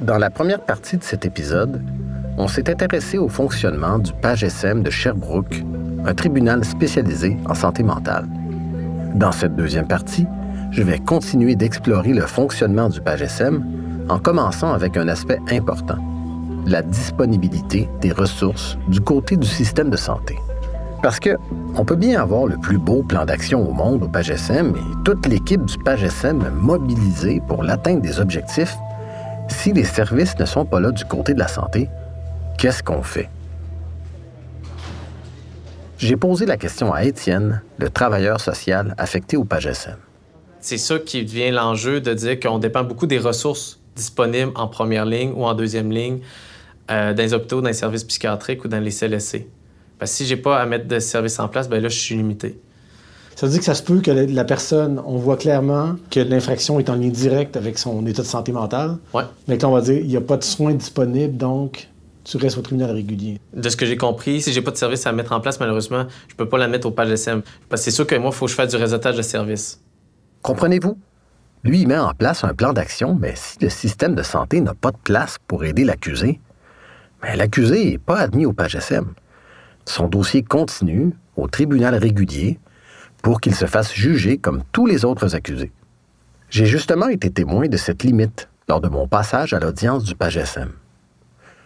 Dans la première partie de cet épisode, on s'est intéressé au fonctionnement du PAGSM de Sherbrooke, un tribunal spécialisé en santé mentale. Dans cette deuxième partie, je vais continuer d'explorer le fonctionnement du PAGSM en commençant avec un aspect important, la disponibilité des ressources du côté du système de santé. Parce que on peut bien avoir le plus beau plan d'action au monde au PAGSM et toute l'équipe du PAGSM mobilisée pour l'atteinte des objectifs, si les services ne sont pas là du côté de la santé, qu'est-ce qu'on fait? J'ai posé la question à Étienne, le travailleur social affecté au PAGSM. C'est ça qui devient l'enjeu de dire qu'on dépend beaucoup des ressources disponibles en première ligne ou en deuxième ligne euh, dans les hôpitaux, dans les services psychiatriques ou dans les CLSC. Parce que si j'ai pas à mettre de services en place, ben là, je suis limité. Ça veut dire que ça se peut que la, personne, on voit clairement que l'infraction est en lien direct avec son état de santé mentale. Ouais. Mais là, on va dire, il n'y a pas de soins disponibles, donc tu restes au tribunal régulier. De ce que j'ai compris, si j'ai pas de service à mettre en place, malheureusement, je peux pas la mettre au page SM. Parce que c'est sûr que moi, il faut que je fasse du réseautage de services. Comprenez-vous? Lui, il met en place un plan d'action, mais si le système de santé n'a pas de place pour aider l'accusé, mais l'accusé n'est pas admis au page SM. Son dossier continue au tribunal régulier pour qu'il se fasse juger comme tous les autres accusés. J'ai justement été témoin de cette limite lors de mon passage à l'audience du page SM.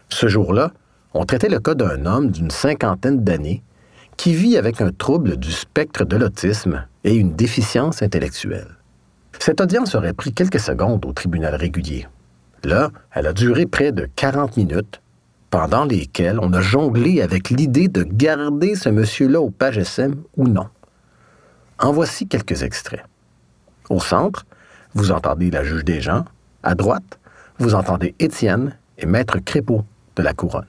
Ce jour-là, on traitait le cas d'un homme d'une cinquantaine d'années qui vit avec un trouble du spectre de l'autisme et une déficience intellectuelle. Cette audience aurait pris quelques secondes au tribunal régulier. Là, elle a duré près de 40 minutes, pendant lesquelles on a jonglé avec l'idée de garder ce monsieur-là au page SM ou non. En voici quelques extraits. Au centre, vous entendez la juge des gens. À droite, vous entendez Étienne et Maître Crépeau de la Couronne.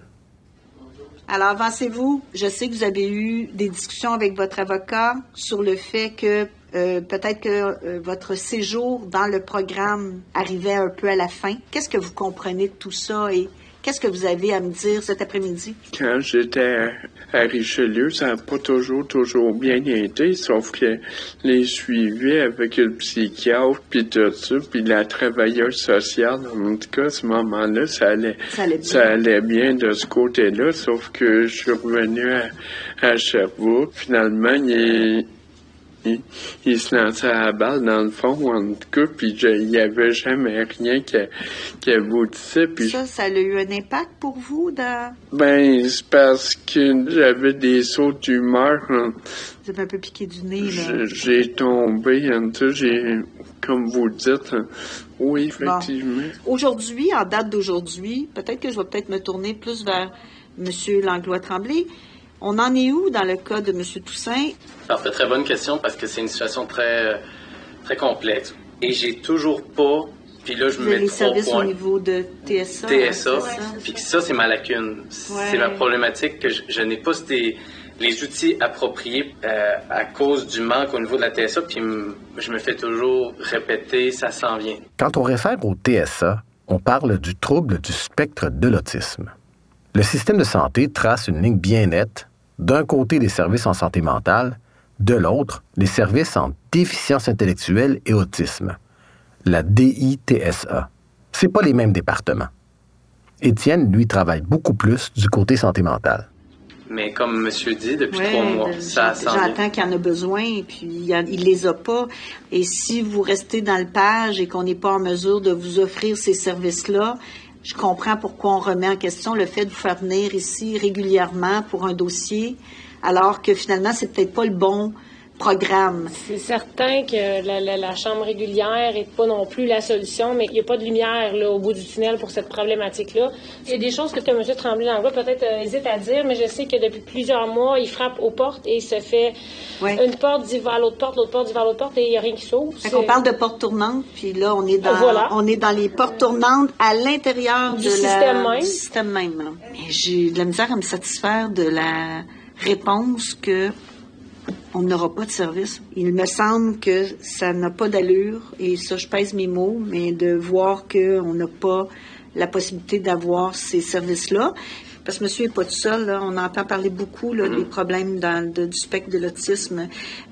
Alors, avancez-vous. Je sais que vous avez eu des discussions avec votre avocat sur le fait que euh, peut-être que euh, votre séjour dans le programme arrivait un peu à la fin. Qu'est-ce que vous comprenez de tout ça et Qu'est-ce que vous avez à me dire cet après-midi? Quand j'étais à Richelieu, ça n'a pas toujours, toujours bien été, sauf que les suivis avec le psychiatre, puis tout ça, puis la travailleuse sociale, en tout cas, à ce moment-là, ça allait, ça allait bien. de ce côté-là, sauf que je suis revenu à, à Sherbrooke. Finalement, il il, se lançait à la balle dans le fond, en tout cas, puis il n'y avait jamais rien qui, qui aboutissait. Puis ça, ça a eu un impact pour vous dans... Ben, c'est parce que j'avais des sauts d'humeur. Vous êtes un peu piqué du nez, là. J'ai tombé, en tout j'ai, comme vous dites, oui, effectivement. Aujourd'hui, en date d'aujourd'hui, peut-être que je vais peut-être me tourner plus vers M. Langlois-Tremblay. On en est où dans le cas de M. Toussaint? Alors, c'est très bonne question parce que c'est une situation très, très complexe. Et j'ai toujours pas. Puis là, je me mets les services au niveau de TSA. TSA. Puis ça, c'est ma lacune. C'est ma problématique que je, n'ai pas les outils appropriés euh, à cause du manque au niveau de la TSA. Puis je me fais toujours répéter, ça s'en vient. Quand on réfère au TSA, on parle du trouble du spectre de l'autisme. Le système de santé trace une ligne bien nette d'un côté les services en santé mentale, de l'autre les services en déficience intellectuelle et autisme, la DITSA. C'est pas les mêmes départements. Étienne, lui, travaille beaucoup plus du côté santé mentale. Mais comme monsieur dit, depuis trois mois, ça J'entends qu'il y en a besoin, et puis il, les a pas. Et si vous restez dans le page et qu'on n'est pas en mesure de vous offrir ces services-là, je comprends pourquoi on remet en question le fait de vous faire venir ici régulièrement pour un dossier, alors que finalement, c'est peut-être pas le bon programme. C'est certain que la, chambre régulière n'est pas non plus la solution, mais il n'y a pas de lumière là, au bout du tunnel pour cette problématique-là. Il y a des choses que M. Tremblay dans peut-être euh, hésite à dire, mais je sais que depuis plusieurs mois, il frappe aux portes et il se fait une porte dit vers l'autre porte, l'autre porte dit vers l'autre porte et il n'y a rien qui s'ouvre. On parle de portes tournantes, puis là, on est dans, on est dans les portes tournantes à l'intérieur du, système même. du système même. Mais j'ai de la misère à me satisfaire de la réponse que on n'aura pas de service. Il me semble que ça n'a pas d'allure, et ça, je pèse mes mots, mais de voir qu'on n'a pas la possibilité d'avoir ces services-là. Parce que monsieur n'est pas tout seul. On entend parler beaucoup là, des problèmes dans, du spectre de l'autisme.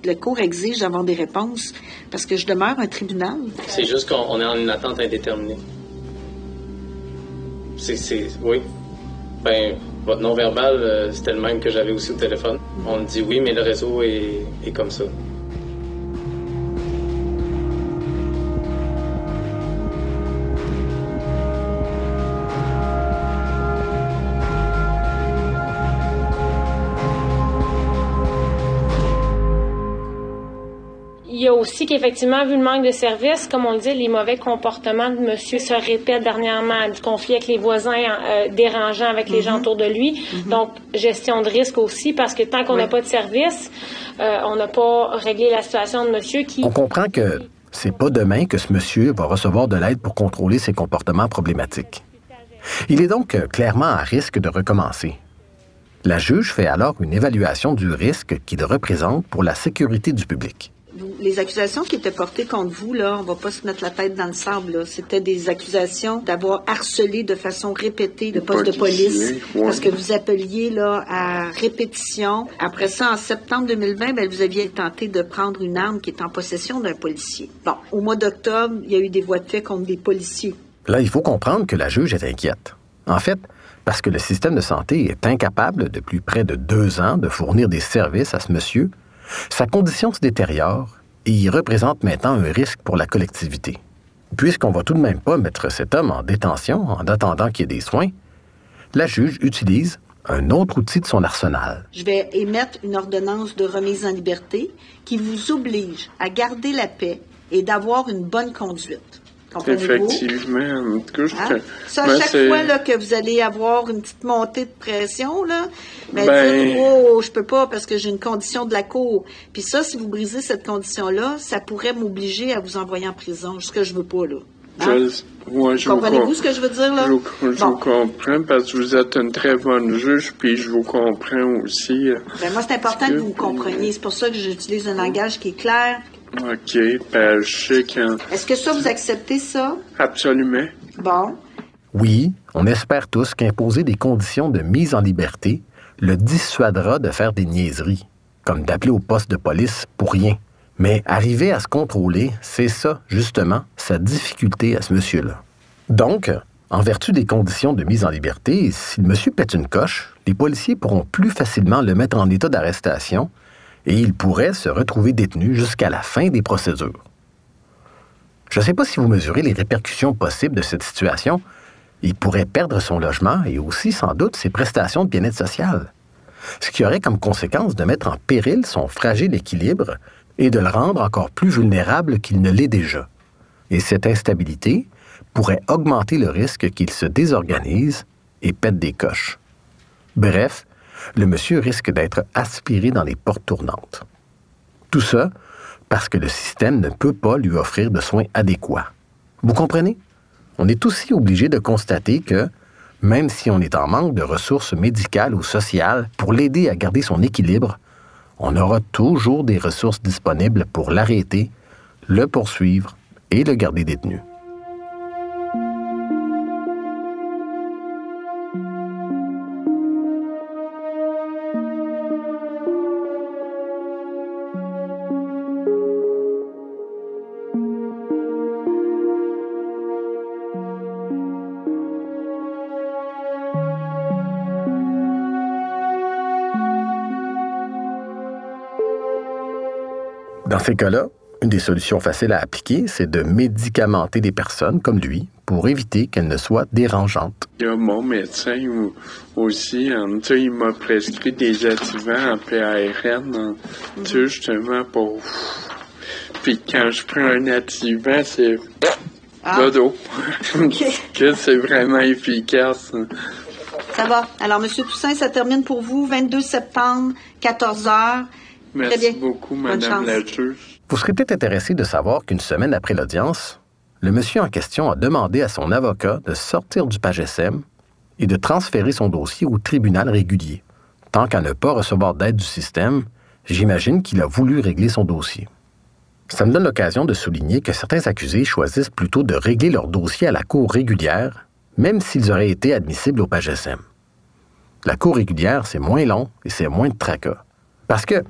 Le cours exige d'avoir des réponses parce que je demeure un tribunal. C'est juste qu'on est en une attente indéterminée. C'est, oui. Ben, votre non-verbal, c'était le même que j'avais aussi au téléphone. On me dit oui, mais le réseau est comme ça. Aussi qu'effectivement, vu le manque de services, comme on le dit, les mauvais comportements de monsieur se répètent dernièrement, du conflit avec les voisins euh, dérangeant avec les gens mm-hmm. autour de lui. Mm-hmm. Donc, gestion de risque aussi, parce que tant qu'on n'a pas de service, euh, on n'a pas réglé la situation de monsieur qui... On comprend que c'est pas demain que ce monsieur va recevoir de l'aide pour contrôler ses comportements problématiques. Il est donc euh, clairement à risque de recommencer. La juge fait alors une évaluation du risque qu'il représente pour la sécurité du public les accusations qui étaient portées contre vous, là, on va pas se mettre la tête dans le sable, C'était des accusations d'avoir harcelé de façon répétée le poste de police. Parce que vous appeliez, là, à répétition. Après ça, en septembre 2020, ben, vous aviez tenté de prendre une arme qui est en possession d'un policier. Bon, au mois d'octobre, il y a eu des voies de fait contre des policiers. Là, il faut comprendre que la juge est inquiète. En fait, parce que le système de santé est incapable depuis près de deux ans de fournir des services à ce monsieur, sa condition se détériore et il représente maintenant un risque pour la collectivité. Puisqu'on va tout de même pas mettre cet homme en détention en attendant qu'il y ait des soins, la juge utilise un autre outil de son arsenal. Je vais émettre une ordonnance de remise en liberté qui vous oblige à garder la paix et d'avoir une bonne conduite. Effectivement. Cas, hein? Ça, à chaque fois là, que vous allez avoir une petite montée de pression, là, ben, ben... oh, je peux pas parce que j'ai une condition de la cour. Puis ça, si vous brisez cette condition-là, ça pourrait m'obliger à vous envoyer en prison, ce que je veux pas, là. Hein? Comprenez-vous ce que je veux dire, là? Je, je vous comprends parce que vous êtes une très bonne juge, puis je vous comprends aussi. Euh, ben, moi, c'est important que vous compreniez. C'est pour ça que j'utilise un langage qui est clair, OK, ben, je sais quand. Est-ce que ça, vous acceptez ça? Absolument. Bon. Oui, on espère tous qu'imposer des conditions de mise en liberté le dissuadera de faire des niaiseries, comme d'appeler au poste de police pour rien. Mais arriver à se contrôler, c'est ça, justement, sa difficulté à ce monsieur-là. Donc, en vertu des conditions de mise en liberté, si le monsieur pète une coche, les policiers pourront plus facilement le mettre en état d'arrestation et il pourrait se retrouver détenu jusqu'à la fin des procédures. Je ne sais pas si vous mesurez les répercussions possibles de cette situation. Il pourrait perdre son logement et aussi sans doute ses prestations de bien-être social, ce qui aurait comme conséquence de mettre en péril son fragile équilibre et de le rendre encore plus vulnérable qu'il ne l'est déjà. Et cette instabilité pourrait augmenter le risque qu'il se désorganise et pète des coches. Bref, le monsieur risque d'être aspiré dans les portes tournantes. Tout ça parce que le système ne peut pas lui offrir de soins adéquats. Vous comprenez? On est aussi obligé de constater que, même si on est en manque de ressources médicales ou sociales pour l'aider à garder son équilibre, on aura toujours des ressources disponibles pour l'arrêter, le poursuivre et le garder détenu. Dans ces cas-là, une des solutions faciles à appliquer, c'est de médicamenter des personnes comme lui pour éviter qu'elles ne soient dérangeantes. Il y a mon médecin aussi, hein, il m'a prescrit des activants en PARN, hein, justement pour... Puis quand je prends un activant, c'est... Ah. Dodo. que c'est vraiment efficace. Hein. Ça va. Alors, M. Toussaint, ça termine pour vous, 22 septembre, 14 heures. Merci beaucoup, Madame la juge. Vous serez peut-être intéressé de savoir qu'une semaine après l'audience, le monsieur en question a demandé à son avocat de sortir du PAGSM et de transférer son dossier au tribunal régulier. Tant qu'à ne pas recevoir d'aide du système, j'imagine qu'il a voulu régler son dossier. Ça me donne l'occasion de souligner que certains accusés choisissent plutôt de régler leur dossier à la cour régulière, même s'ils auraient été admissibles au PAGSM. La cour régulière, c'est moins long et c'est moins de tracas. Parce que,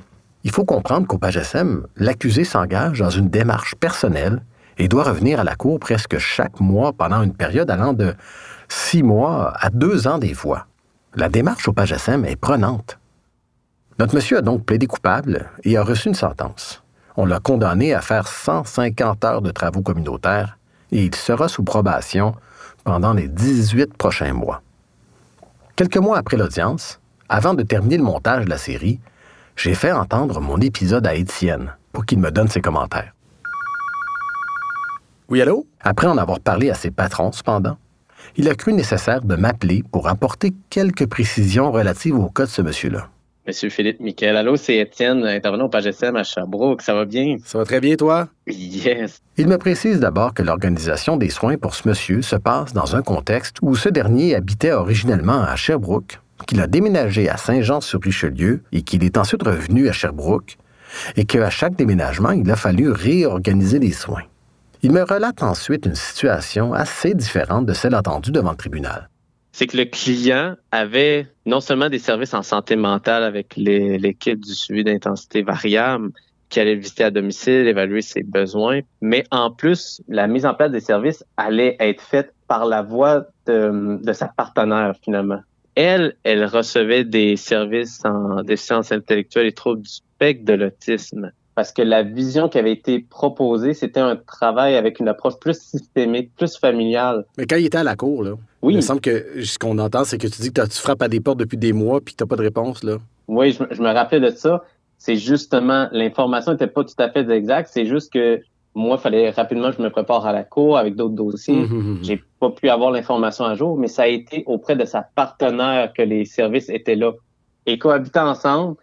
il faut comprendre qu'au PAGSM, l'accusé s'engage dans une démarche personnelle et doit revenir à la cour presque chaque mois pendant une période allant de six mois à deux ans des fois. La démarche au PAGSM est prenante. Notre monsieur a donc plaidé coupable et a reçu une sentence. On l'a condamné à faire 150 heures de travaux communautaires et il sera sous probation pendant les 18 prochains mois. Quelques mois après l'audience, avant de terminer le montage de la série, j'ai fait entendre mon épisode à Étienne pour qu'il me donne ses commentaires. Oui, allô? Après en avoir parlé à ses patrons, cependant, il a cru nécessaire de m'appeler pour apporter quelques précisions relatives au cas de ce monsieur-là. Monsieur Philippe Miquel. Allô, c'est Étienne, intervenant au PAGSM à Sherbrooke. Ça va bien? Ça va très bien, toi? Yes. Il me précise d'abord que l'organisation des soins pour ce monsieur se passe dans un contexte où ce dernier habitait originellement à Sherbrooke, qu'il a déménagé à Saint-Jean-sur-Richelieu et qu'il est ensuite revenu à Sherbrooke, et qu'à chaque déménagement, il a fallu réorganiser les soins. Il me relate ensuite une situation assez différente de celle entendue devant le tribunal c'est que le client avait non seulement des services en santé mentale avec l'équipe du suivi d'intensité variable qui allait visiter à domicile, évaluer ses besoins, mais en plus, la mise en place des services allait être faite par la voix de, sa partenaire finalement. Elle, elle recevait des services en déficience intellectuelle et troubles du spectre de l'autisme parce que la vision qui avait été proposée, c'était un travail avec une approche plus systémique, plus familiale. Mais quand il était à la cour, là, il me semble que ce qu'on entend, c'est que tu dis que tu frappes à des portes depuis des mois puis que tu n'as pas de réponse. Là. Oui, je, me rappelais de ça. C'est justement, l'information n'était pas tout à fait exacte. C'est juste que moi, il fallait rapidement que je me prépare à la cour avec d'autres dossiers. Je hum, hum, J'ai pas pu avoir l'information à jour, mais ça a été auprès de sa partenaire que les services étaient là. Et cohabitant ensemble,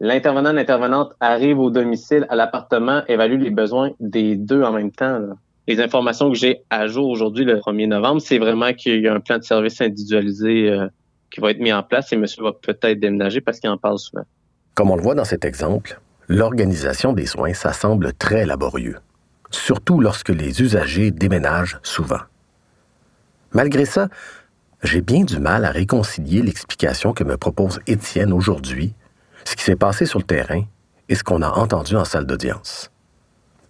L'intervenant, l'intervenante arrive au domicile, à l'appartement, évalue les besoins des deux en même temps. Les informations que j'ai à jour aujourd'hui, le 1er novembre, c'est vraiment qu'il y a un plan de service individualisé euh, qui va être mis en place et monsieur va peut-être déménager parce qu'il en parle souvent. Comme on le voit dans cet exemple, l'organisation des soins, ça semble très laborieux, surtout lorsque les usagers déménagent souvent. Malgré ça, j'ai bien du mal à réconcilier l'explication que me propose Étienne aujourd'hui ce qui s'est passé sur le terrain et ce qu'on a entendu en salle d'audience.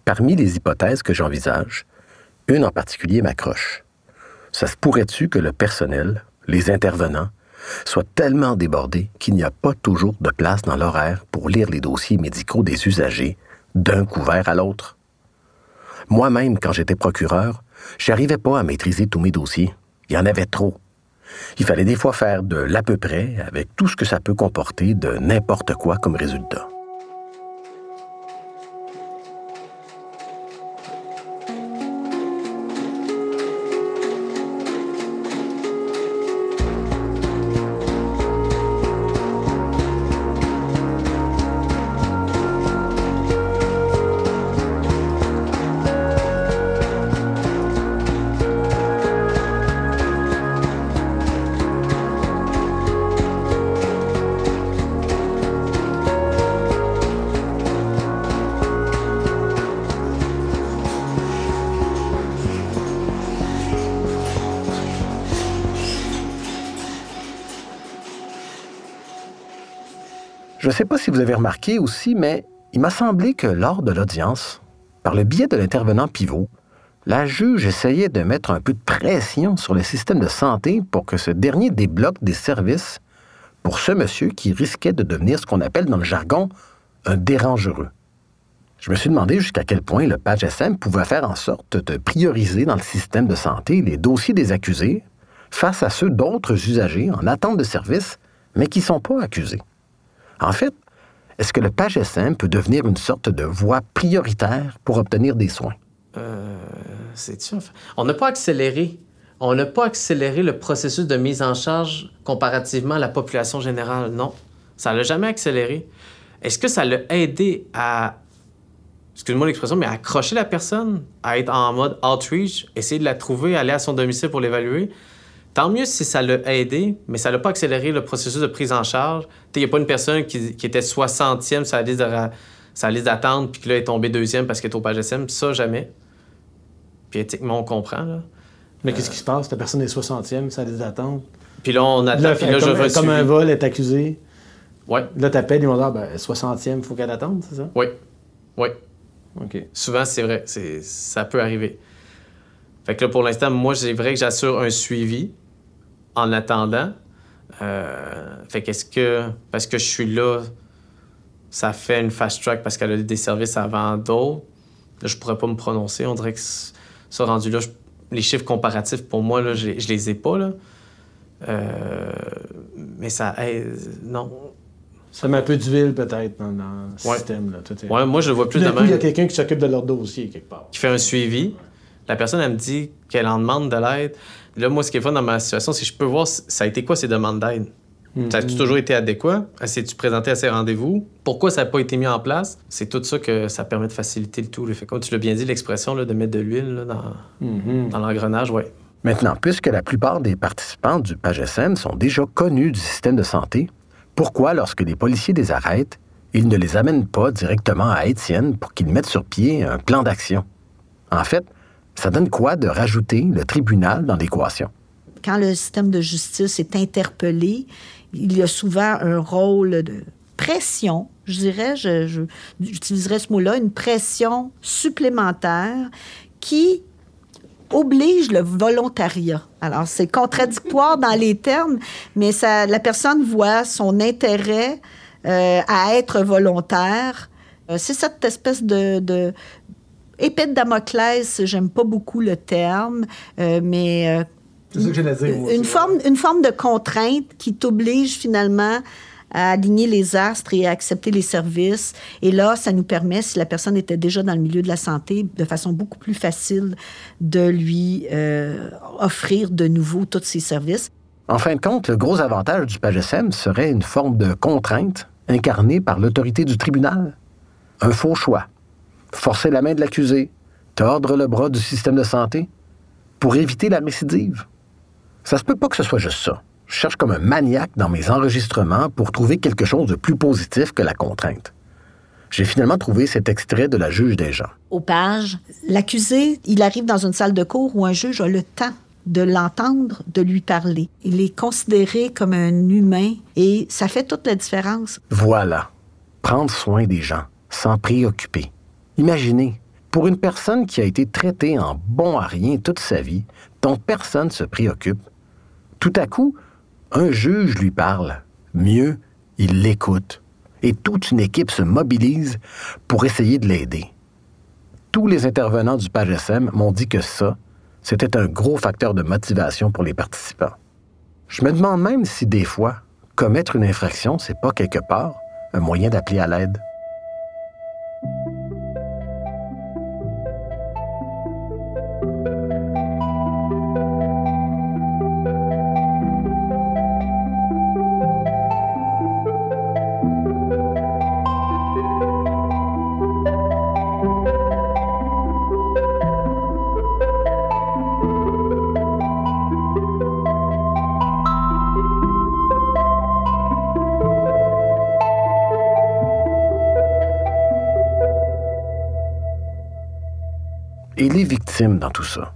Parmi les hypothèses que j'envisage, une en particulier m'accroche. Ça se pourrait-tu que le personnel, les intervenants, soient tellement débordés qu'il n'y a pas toujours de place dans l'horaire pour lire les dossiers médicaux des usagers d'un couvert à l'autre? Moi-même, quand j'étais procureur, j'arrivais pas à maîtriser tous mes dossiers. Il y en avait trop. Il fallait des fois faire de l'à peu près avec tout ce que ça peut comporter de n'importe quoi comme résultat. Je ne sais pas si vous avez remarqué aussi, mais il m'a semblé que lors de l'audience, par le biais de l'intervenant pivot, la juge essayait de mettre un peu de pression sur le système de santé pour que ce dernier débloque des services pour ce monsieur qui risquait de devenir ce qu'on appelle dans le jargon un dérangereux. Je me suis demandé jusqu'à quel point le PAGSM pouvait faire en sorte de prioriser dans le système de santé les dossiers des accusés face à ceux d'autres usagers en attente de services, mais qui ne sont pas accusés. En fait, est-ce que le PAGSM peut devenir une sorte de voie prioritaire pour obtenir des soins? Euh, c'est sûr. On n'a pas accéléré. On n'a pas accéléré le processus de mise en charge comparativement à la population générale. Non. Ça l'a jamais accéléré. Est-ce que ça l'a aidé à, excuse-moi l'expression, mais à accrocher la personne, à être en mode outreach, essayer de la trouver, aller à son domicile pour l'évaluer? Tant mieux si ça l'a aidé, mais ça l'a pas accéléré le processus de prise en charge. Il n'y a pas une personne qui, était 60e sur la liste d'attente, puis qui là est tombée deuxième parce qu'elle est au PAGSM. Ça, jamais. Puis éthiquement, on comprend. Mais qu'est-ce qui se passe? La personne est 60e, ça a des attentes. Puis là, on attend. puis là, comme, je comme un vol est accusé. Oui. Là, tu appelles, ils vont dire, ben, 60e, il faut qu'elle attende, c'est ça? Oui. Oui. OK. Souvent, c'est vrai. Ça peut arriver. Fait que là, pour l'instant, moi, c'est vrai que j'assure un suivi en attendant. Euh, fait qu'est-ce que, parce que je suis là, ça fait une fast track parce qu'elle a des services avant d'autres. Là, je pourrais pas me prononcer. On dirait que ça rendu là, les chiffres comparatifs pour moi, là, je, je les ai pas. Là. Euh, mais ça non. Ça met un peu d'huile peut-être dans, le système. Là. Ouais, moi, je le vois plus de même. Il y a quelqu'un qui s'occupe de leur dossier quelque part. Qui fait un suivi. La personne, elle me dit qu'elle en demande de l'aide. Là, moi, ce qui est fun dans ma situation, c'est que je peux voir ça a été quoi ces demandes d'aide? Ça a-tu mhm. toujours été adéquat? S'est-tu présenté à ces rendez-vous? Pourquoi ça n'a pas été mis en place? C'est tout ça que ça permet de faciliter le tout. Fait, comme tu l'as bien dit, l'expression de mettre de l'huile dans, mhm. dans l'engrenage, oui. Maintenant, puisque la plupart des participants du PAGSM sont déjà connus du système de santé, pourquoi, lorsque les policiers les arrêtent, ils ne les amènent pas directement à Étienne pour qu'il mette sur pied un plan d'action? En fait, ça donne quoi de rajouter le tribunal dans l'équation? Quand le système de justice est interpellé, il y a souvent un rôle de pression, je dirais, j'utiliserais ce mot-là, une pression supplémentaire qui oblige le volontariat. Alors, c'est contradictoire dans les termes, mais ça, la personne voit son intérêt euh, à être volontaire. Euh, c'est cette espèce de, de épée de Damoclès, j'aime pas beaucoup le terme, euh, mais c'est ça que dire. une, forme, une forme de contrainte qui t'oblige finalement à aligner les astres et à accepter les services. Et là, ça nous permet, si la personne était déjà dans le milieu de la santé, de façon beaucoup plus facile de lui euh, offrir de nouveau tous ces services. En fin de compte, le gros avantage du PAGSM serait une forme de contrainte incarnée par l'autorité du tribunal. Un faux choix. Forcer la main de l'accusé, tordre le bras du système de santé pour éviter la récidive. Ça se peut pas que ce soit juste ça. Je cherche comme un maniaque dans mes enregistrements pour trouver quelque chose de plus positif que la contrainte. J'ai finalement trouvé cet extrait de la juge des gens. Au page, l'accusé, il arrive dans une salle de cours où un juge a le temps de l'entendre, de lui parler. Il est considéré comme un humain et ça fait toute la différence. Voilà. Prendre soin des gens, s'en préoccuper. Imaginez, pour une personne qui a été traitée en bon à rien toute sa vie, dont personne ne se préoccupe, tout à coup, un juge lui parle. Mieux, il l'écoute. Et toute une équipe se mobilise pour essayer de l'aider. Tous les intervenants du PAGSM m'ont dit que ça, c'était un gros facteur de motivation pour les participants. Je me demande même si des fois, commettre une infraction, c'est pas quelque part un moyen d'appeler à l'aide. Et les victimes dans tout ça.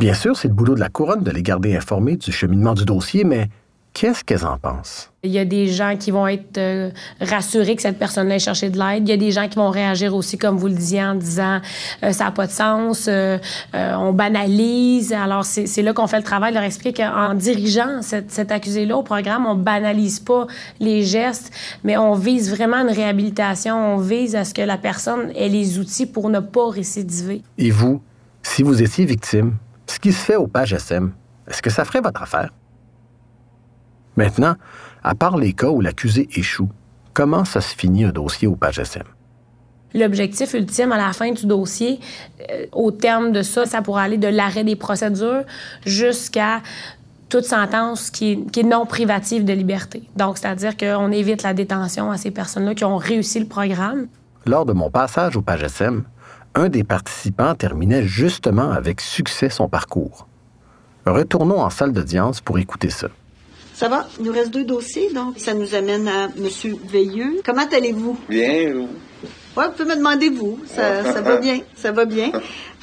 Bien sûr, c'est le boulot de la couronne de les garder informés du cheminement du dossier, mais Qu'est-ce qu'elles en pensent? Il y a des gens qui vont être euh, rassurés que cette personne ait cherché de l'aide. Il y a des gens qui vont réagir aussi, comme vous le disiez, en disant euh, ça n'a pas de sens, euh, on banalise. Alors, c'est là qu'on fait le travail de leur expliquer qu'en dirigeant cet accusé-là au programme, on banalise pas les gestes, mais on vise vraiment une réhabilitation. On vise à ce que la personne ait les outils pour ne pas récidiver. Et vous, si vous étiez victime, ce qui se fait au page SM, est-ce que ça ferait votre affaire? Maintenant, à part les cas où l'accusé échoue, comment ça se finit un dossier au PAGSM? L'objectif ultime à la fin du dossier, euh, au terme de ça, ça pourrait aller de l'arrêt des procédures jusqu'à toute sentence qui est, non privative de liberté. Donc, c'est-à-dire qu'on évite la détention à ces personnes-là qui ont réussi le programme. Lors de mon passage au PAGSM, un des participants terminait justement avec succès son parcours. Retournons en salle d'audience pour écouter ça. Ça va? Il nous reste deux dossiers, donc ça nous amène à M. Veilleux. Comment allez-vous? Bien, vous? Oui, vous pouvez me demander vous. Ça, va bien, ça va bien.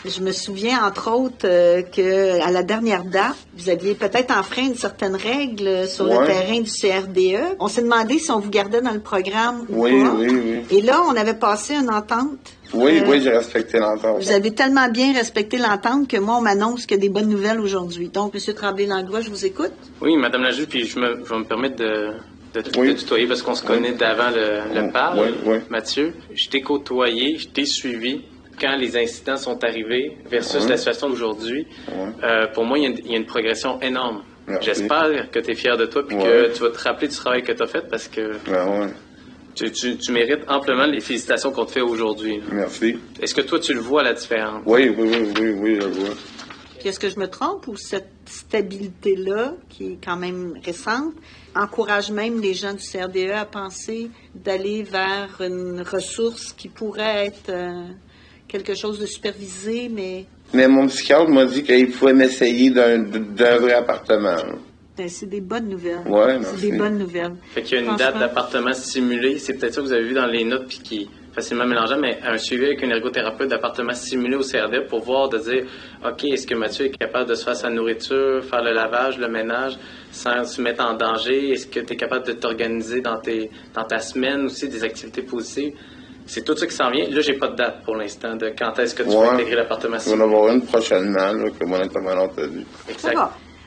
Je me souviens, entre autres, euh, que à la dernière date, vous aviez peut-être enfreint une certaine règle sur le terrain du CRDE. On s'est demandé si on vous gardait dans le programme ou oui, pas. Oui, oui, Et là, on avait passé une entente. Oui, oui, j'ai respecté l'entente. Vous avez tellement bien respecté l'entente que moi, on m'annonce qu'il y a des bonnes nouvelles aujourd'hui. Donc, M. Tremblay-Langlois, je vous écoute. Oui, Madame la juge, puis je, me, vais me permettre de, de, tutoyer parce qu'on se connaît d'avant le, le parle. Mathieu, je t'ai côtoyé, je t'ai suivi quand les incidents sont arrivés versus la situation d'aujourd'hui. Euh, pour moi, il y, a une, progression énorme. J'espère que tu es fier de toi et que tu vas te rappeler du travail que tu as fait parce que tu, tu, mérites amplement les félicitations qu'on te fait aujourd'hui. Merci. Est-ce que toi, tu le vois, la différence? Oui, oui, oui, oui, oui, je le vois. Est-ce que je me trompe ou cette stabilité-là, qui est quand même récente, encourage même les gens du CRDE à penser d'aller vers une ressource qui pourrait être euh, quelque chose de supervisé, mais... Mais mon psychiatre m'a dit qu'il pouvait m'essayer d'un vrai appartement. Ben, c'est des bonnes nouvelles. Ouais, c'est des bonnes nouvelles. Fait qu'il y a une date d'appartement simulé. C'est peut-être ça que vous avez vu dans les notes, puis qui facilement mélangeable, mais un suivi avec un ergothérapeute d'appartement simulé au CRD pour voir, de dire, OK, est-ce que Mathieu est capable de se faire sa nourriture, faire le lavage, le ménage, sans se mettre en danger? Est-ce que tu es capable de t'organiser dans, tes, dans ta semaine aussi, des activités positives? C'est tout ça qui s'en vient. Là, j'ai pas de date pour l'instant de quand est-ce que tu vas intégrer l'appartement simulé. On va en avoir une prochainement, là, que mon intervenant t'a dit. Exact.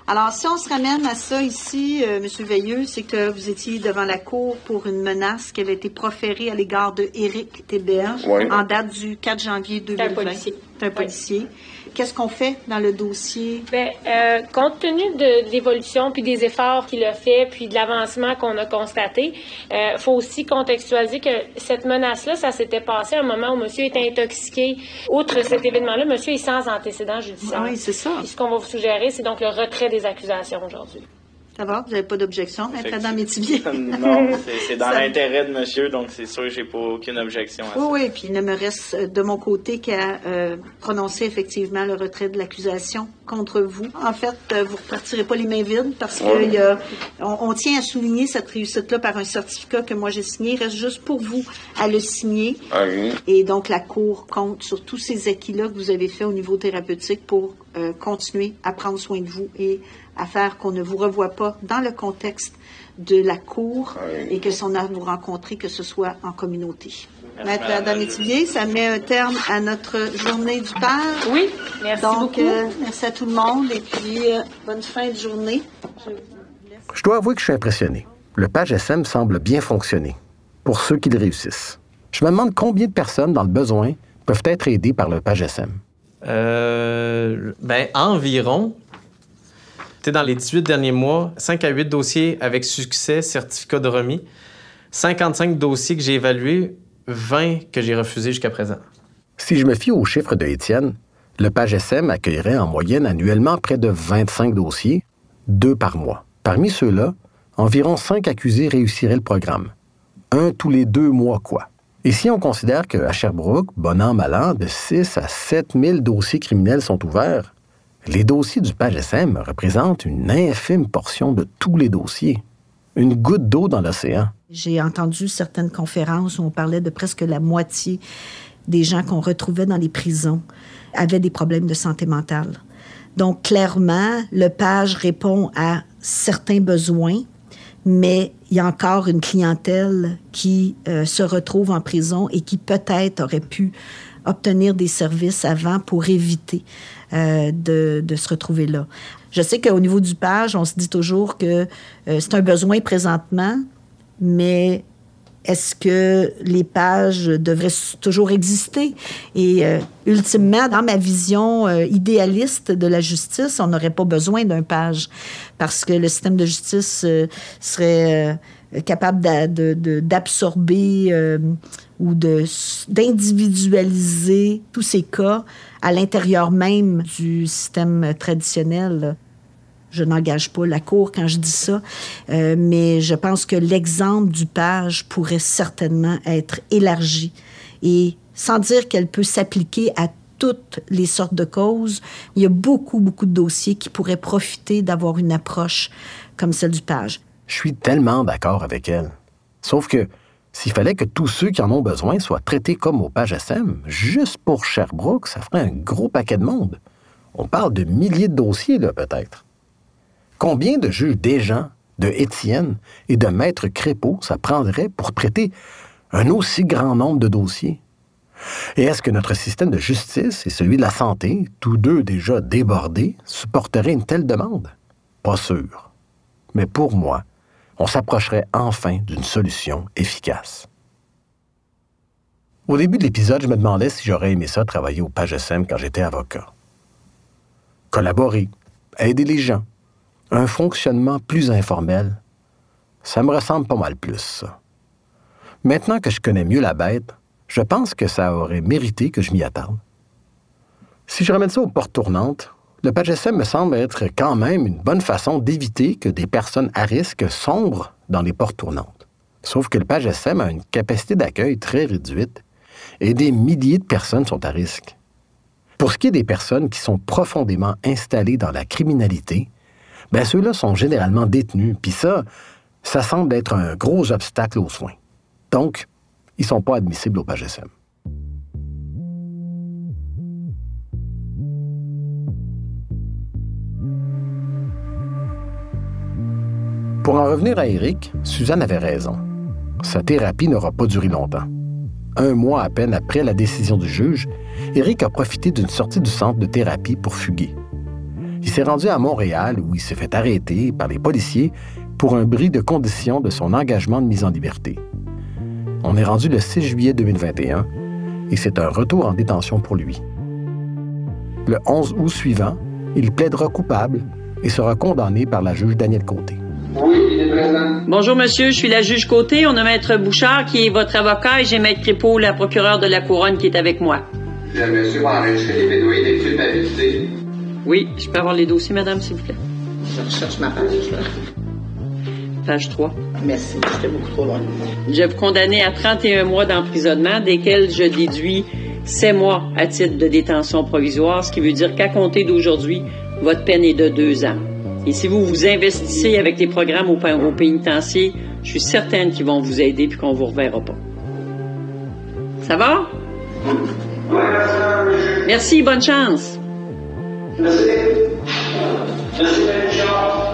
Alors, si on se ramène à ça ici, euh, M. Veilleux, c'est que vous étiez devant la Cour pour une menace qui avait été proférée à l'égard de Éric Théberge en date du 4 janvier 2020. C'est un policier. C'est un policier. Qu'est-ce qu'on fait dans le dossier? Bien, euh, compte tenu de, l'évolution puis des efforts qu'il a fait puis de l'avancement qu'on a constaté, il euh, faut aussi contextualiser que cette menace-là, ça s'était passé à un moment où monsieur était intoxiqué. Outre cet événement-là, monsieur est sans antécédent judiciaire. Oui, c'est ça. ce qu'on va vous suggérer, c'est donc le retrait des accusations aujourd'hui. Ça va? Vous n'avez pas d'objection, Adam Métivier? non, c'est dans l'intérêt de monsieur, donc c'est sûr que j'ai pas aucune objection à ça. Oui, oui, puis il ne me reste euh, de mon côté qu'à euh, prononcer effectivement le retrait de l'accusation contre vous. En fait, euh, vous ne repartirez pas les mains vides parce qu'on on, tient à souligner cette réussite-là par un certificat que moi j'ai signé. Il reste juste pour vous à le signer. Ah Et donc, la Cour compte sur tous ces acquis-là que vous avez fait au niveau thérapeutique pour continuer à prendre soin de vous et à faire qu'on ne vous revoie pas dans le contexte de la cour et que si on a vous rencontrer, que ce soit en communauté. Maître Adam Métivier, ça met un terme à notre journée du Père. Oui, merci Donc, euh, merci à tout le monde et puis euh, bonne fin de journée. Je dois avouer que je suis impressionné. Le page SM semble bien fonctionner pour ceux qui le réussissent. Je me demande combien de personnes dans le besoin peuvent être aidées par le page SM. Euh, ben, environ dans les 18 derniers mois, 5 à 8 dossiers avec succès, certificat de remis, 55 dossiers que j'ai évalués, 20 que j'ai refusés jusqu'à présent. Si je me fie aux chiffres de Étienne, le PAGSM accueillerait en moyenne annuellement près de 25 dossiers, deux par mois. Parmi ceux-là, environ 5 accusés réussiraient le programme. Un tous les deux mois, quoi. Et si on considère qu'à Sherbrooke, bon an, mal an, de 6 à 7 000 dossiers criminels sont ouverts, les dossiers du PAGSM représentent une infime portion de tous les dossiers. Une goutte d'eau dans l'océan. J'ai entendu certaines conférences où on parlait de presque la moitié des gens qu'on retrouvait dans les prisons avaient des problèmes de santé mentale. Donc, clairement, le PAGE répond à certains besoins, mais il y a encore une clientèle qui euh, se retrouve en prison et qui peut-être aurait pu obtenir des services avant pour éviter euh, de, se retrouver là. Je sais qu'au niveau du page, on se dit toujours que euh, c'est un besoin présentement, mais est-ce que les pages devraient toujours exister? Et euh, ultimement, dans ma vision idéaliste de la justice, on n'aurait pas besoin d'un page parce que le système de justice serait capable d'absorber ou d'individualiser tous ces cas à l'intérieur même du système traditionnel. Je n'engage pas la Cour quand je dis ça, euh, mais je pense que l'exemple du page pourrait certainement être élargi et sans dire qu'elle peut s'appliquer à toutes les sortes de causes, il y a beaucoup, beaucoup de dossiers qui pourraient profiter d'avoir une approche comme celle du page. Je suis tellement d'accord avec elle. Sauf que S'il fallait que tous ceux qui en ont besoin soient traités comme au page SM, juste pour Sherbrooke, ça ferait un gros paquet de monde. On parle de milliers de dossiers, là, peut-être. Combien de juges gens, de Étienne et de Maître Crépeau ça prendrait pour traiter un aussi grand nombre de dossiers? Et est-ce que notre système de justice et celui de la santé, tous deux déjà débordés, supporteraient une telle demande? Pas sûr. Mais pour moi, on s'approcherait enfin d'une solution efficace. Au début de l'épisode, je me demandais si j'aurais aimé ça travailler au Page SM quand j'étais avocat. Collaborer, aider les gens, un fonctionnement plus informel, ça me ressemble pas mal plus. Maintenant que je connais mieux la bête, je pense que ça aurait mérité que je m'y attarde. Si je ramène ça aux portes tournantes, le PAGSM me semble être quand même une bonne façon d'éviter que des personnes à risque sombrent dans les portes tournantes. Sauf que le PAGSM a une capacité d'accueil très réduite et des milliers de personnes sont à risque. Pour ce qui est des personnes qui sont profondément installées dans la criminalité, ben ceux-là sont généralement détenus, puis ça, ça semble être un gros obstacle aux soins. Donc, ils ne sont pas admissibles au PAGSM. Pour en revenir à Eric, Suzanne avait raison. Sa thérapie n'aura pas duré longtemps. Un mois à peine après la décision du juge, Eric a profité d'une sortie du centre de thérapie pour fuguer. Il s'est rendu à Montréal où il s'est fait arrêter par les policiers pour un bris de condition de son engagement de mise en liberté. On est rendu le 6 juillet 2021 et c'est un retour en détention pour lui. Le 11 août suivant, il plaidera coupable et sera condamné par la juge Danielle Côté. Bonjour, monsieur. Je suis la juge Côté. On a Maître Bouchard qui est votre avocat et j'ai Maître Crépeau, la procureure de la Couronne, qui est avec moi. monsieur enregistrer les Oui, je peux avoir les dossiers, madame, s'il vous plaît? Je recherche ma page. Page 3. Merci, j'étais beaucoup trop loin. Je vous condamner à 31 mois d'emprisonnement, desquels je déduis 7 mois à titre de détention provisoire, ce qui veut dire qu'à compter d'aujourd'hui, votre peine est de 2 ans. Et si vous vous investissez avec les programmes au, au pénitencier, je suis certaine qu'ils vont vous aider puis qu'on vous reverra pas. Ça va? Merci, bonne chance. Merci. Merci, bonne chance.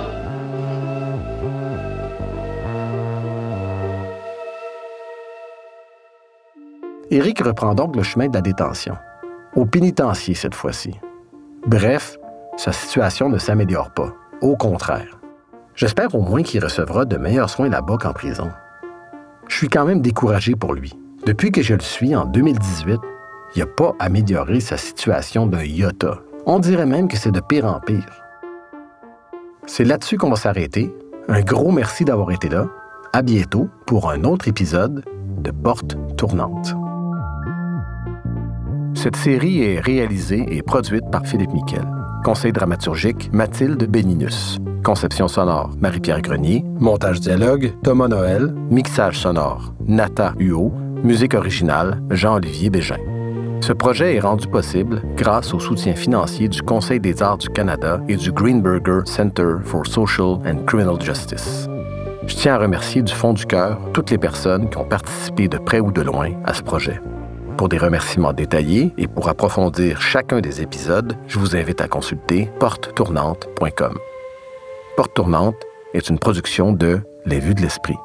Éric reprend donc le chemin de la détention, au pénitencier cette fois-ci. Bref, sa situation ne s'améliore pas. Au contraire. J'espère au moins qu'il recevra de meilleurs soins là-bas qu'en prison. Je suis quand même découragé pour lui. Depuis que je le suis en 2018, il n'a pas amélioré sa situation d'un iota. On dirait même que c'est de pire en pire. C'est là-dessus qu'on va s'arrêter. Un gros merci d'avoir été là. À bientôt pour un autre épisode de Porte tournante. Cette série est réalisée et produite par Philippe Miquel. Conseil dramaturgique, Mathilde Béninus. Conception sonore, Marie-Pierre Grenier. Montage dialogue, Thomas Noël. Mixage sonore, Nata Huot. Musique originale, Jean-Olivier Bégin. Ce projet est rendu possible grâce au soutien financier du Conseil des arts du Canada et du Greenberger Center for Social and Criminal Justice. Je tiens à remercier du fond du cœur toutes les personnes qui ont participé de près ou de loin à ce projet. Pour des remerciements détaillés et pour approfondir chacun des épisodes, je vous invite à consulter portetournante.com. Porte Tournante est une production de Les Vues de l'Esprit.